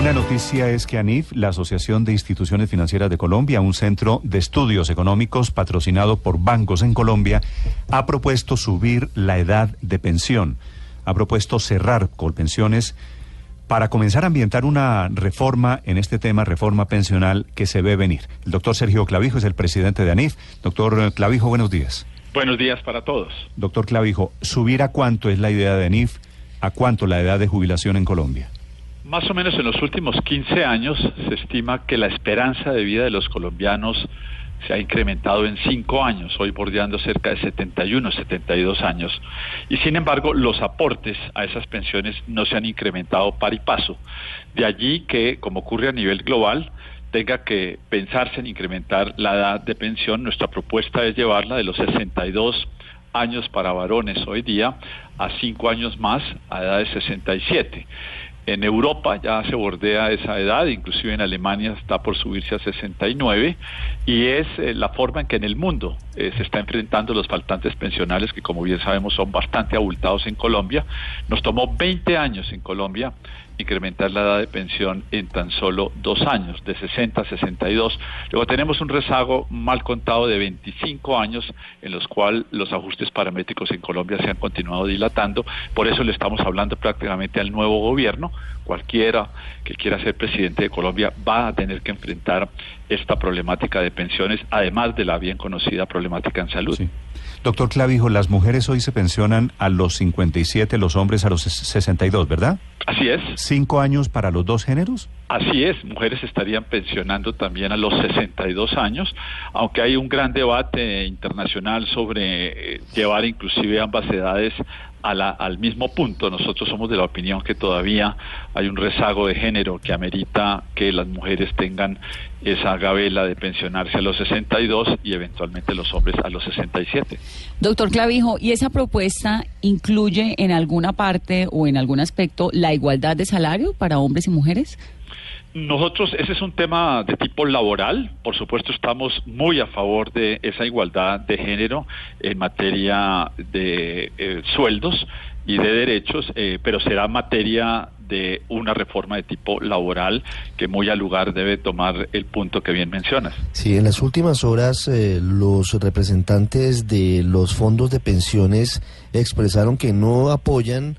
Una noticia es que ANIF, la Asociación de Instituciones Financieras de Colombia, un centro de estudios económicos patrocinado por bancos en Colombia, ha propuesto subir la edad de pensión. Ha propuesto cerrar Colpensiones para comenzar a ambientar una reforma en este tema, reforma pensional que se ve venir. El doctor Sergio Clavijo es el presidente de ANIF. Doctor Clavijo, buenos días. Buenos días para todos. Doctor Clavijo, ¿subir a cuánto es la idea de ANIF? ¿A cuánto la edad de jubilación en Colombia? Más o menos en los últimos 15 años se estima que la esperanza de vida de los colombianos se ha incrementado en 5 años, hoy bordeando cerca de 71, 72 años. Y sin embargo, los aportes a esas pensiones no se han incrementado par y paso. De allí que, como ocurre a nivel global, tenga que pensarse en incrementar la edad de pensión. Nuestra propuesta es llevarla de los 62 años para varones hoy día a 5 años más a edad de 67. En Europa ya se bordea esa edad, inclusive en Alemania está por subirse a 69 y es eh, la forma en que en el mundo eh, se está enfrentando los faltantes pensionales que como bien sabemos son bastante abultados en Colombia. Nos tomó 20 años en Colombia incrementar la edad de pensión en tan solo dos años, de 60 a 62. Luego tenemos un rezago mal contado de 25 años en los cuales los ajustes paramétricos en Colombia se han continuado dilatando. Por eso le estamos hablando prácticamente al nuevo gobierno. Cualquiera que quiera ser presidente de Colombia va a tener que enfrentar esta problemática de pensiones, además de la bien conocida problemática en salud. Doctor Clavijo, las mujeres hoy se pensionan a los 57, los hombres a los 62, ¿verdad? Así es. ¿Cinco años para los dos géneros? Así es, mujeres estarían pensionando también a los 62 años, aunque hay un gran debate internacional sobre eh, llevar inclusive ambas edades al mismo punto. Nosotros somos de la opinión que todavía hay un rezago de género que amerita que las mujeres tengan esa gabela de pensionarse a los 62 y eventualmente los hombres a los 67. Doctor Clavijo, ¿y esa propuesta incluye en alguna parte o en algún aspecto la igualdad de salario para hombres y mujeres? Nosotros, ese es un tema de tipo laboral. Por supuesto, estamos muy a favor de esa igualdad de género en materia de eh, sueldos y de derechos, eh, pero será materia de una reforma de tipo laboral que muy al lugar debe tomar el punto que bien mencionas. Sí, en las últimas horas eh, los representantes de los fondos de pensiones expresaron que no apoyan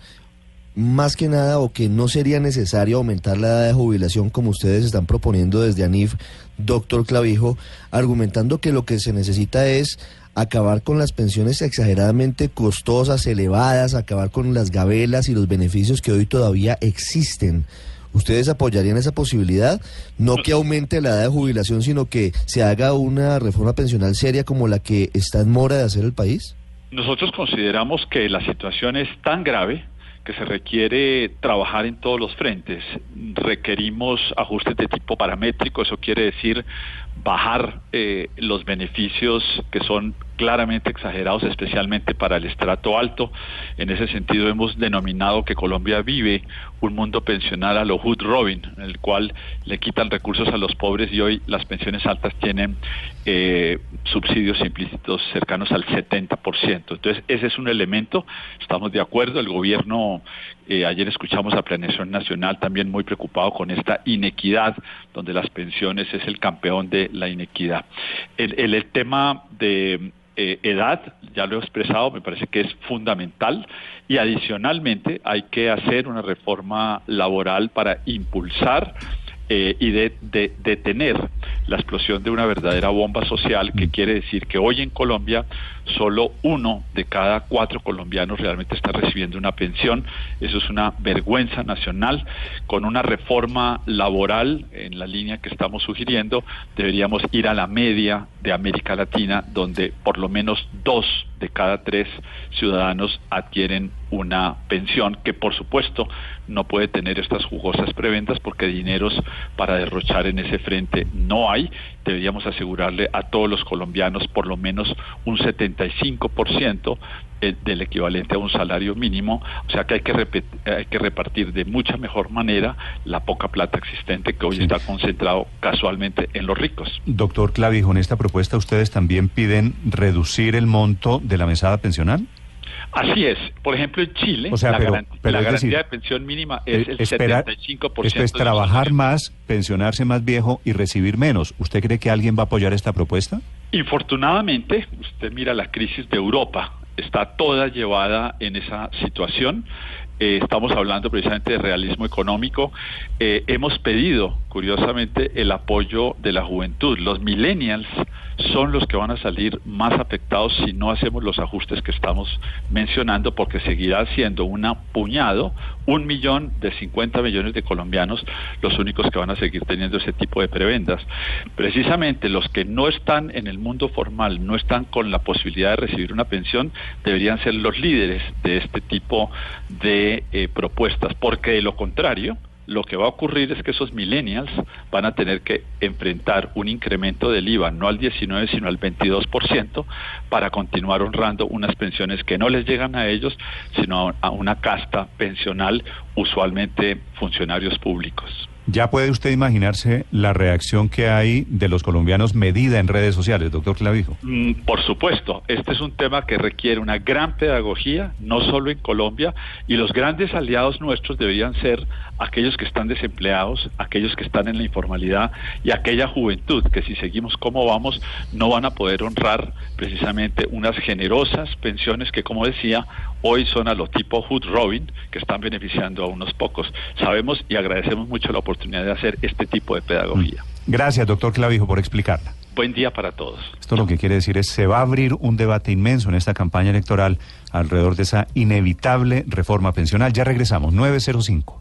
más que nada o que no sería necesario aumentar la edad de jubilación como ustedes están proponiendo desde ANIF, doctor Clavijo, argumentando que lo que se necesita es acabar con las pensiones exageradamente costosas, elevadas, acabar con las gabelas y los beneficios que hoy todavía existen. ¿Ustedes apoyarían esa posibilidad? No que aumente la edad de jubilación, sino que se haga una reforma pensional seria como la que está en mora de hacer el país. Nosotros consideramos que la situación es tan grave que se requiere trabajar en todos los frentes. Requerimos ajustes de tipo paramétrico, eso quiere decir bajar eh, los beneficios que son claramente exagerados, especialmente para el estrato alto. En ese sentido hemos denominado que Colombia vive un mundo pensional a lo Hood Robin, en el cual le quitan recursos a los pobres y hoy las pensiones altas tienen eh, subsidios implícitos cercanos al 70%. Entonces ese es un elemento, estamos de acuerdo, el gobierno, eh, ayer escuchamos a Planeación Nacional también muy preocupado con esta inequidad, donde las pensiones es el campeón de la inequidad. el tema de eh, edad, ya lo he expresado, me parece que es fundamental y adicionalmente hay que hacer una reforma laboral para impulsar eh, y de, detener la explosión de una verdadera bomba social, que mm. quiere decir que hoy en Colombia solo uno de cada cuatro colombianos realmente está recibiendo una pensión. Eso es una vergüenza nacional. Con una reforma laboral en la línea que estamos sugiriendo, deberíamos ir a la media de América Latina, donde por lo menos dos de cada tres ciudadanos adquieren una pensión que por supuesto no puede tener estas jugosas preventas porque dineros para derrochar en ese frente no hay. Deberíamos asegurarle a todos los colombianos por lo menos un 75% eh, del equivalente a un salario mínimo, o sea que hay que, hay que repartir de mucha mejor manera la poca plata existente que hoy está concentrado casualmente en los ricos. Doctor Clavijo, en esta propuesta ustedes también piden reducir el monto de la mesada pensional. Así es. Por ejemplo, en Chile, O sea, la, pero- la garantía decir, de pensión mínima es Eh, el esperar- 75%. esto es trabajar más, pensionarse más viejo y recibir menos. ¿Usted cree que alguien va a apoyar esta propuesta? Infortunadamente, usted mira la crisis de Europa, está toda llevada en esa situación. Eh, estamos hablando precisamente de realismo económico. Eh, hemos pedido, curiosamente, el apoyo de la juventud. Los millennials son los que van a salir más afectados si no hacemos los ajustes que estamos mencionando, porque seguirá siendo un puñado, un millón de 50 millones de colombianos los únicos que van a seguir teniendo ese tipo de prebendas. Precisamente los que no están en el mundo formal, no están con la posibilidad de recibir una pensión, deberían ser los líderes de este tipo de eh, propuestas, porque de lo contrario, lo que va a ocurrir es que esos millennials van a tener que enfrentar un incremento del IVA, no al 19, sino al 22%, para continuar honrando unas pensiones que no les llegan a ellos, sino a- una casta pensional, usualmente funcionarios públicos. Ya puede usted imaginarse la reacción que hay de los colombianos medida en redes sociales, doctor Clavijo. Mm, Por supuesto, este es un tema que requiere una gran pedagogía, no solo en Colombia, y los grandes aliados nuestros deberían ser aquellos que están desempleados, aquellos que están en la informalidad y aquella juventud que si seguimos como vamos no van a poder honrar precisamente unas generosas pensiones que, como decía, hoy son a lo tipo Hood Robin, que están beneficiando a unos pocos. Sabemos y agradecemos mucho la oportunidad de hacer este tipo de pedagogía. Gracias, doctor Clavijo, por explicarla. Buen día para todos. Esto lo que quiere decir es se va a abrir un debate inmenso en esta campaña electoral alrededor de esa inevitable reforma pensional. Ya regresamos, 905.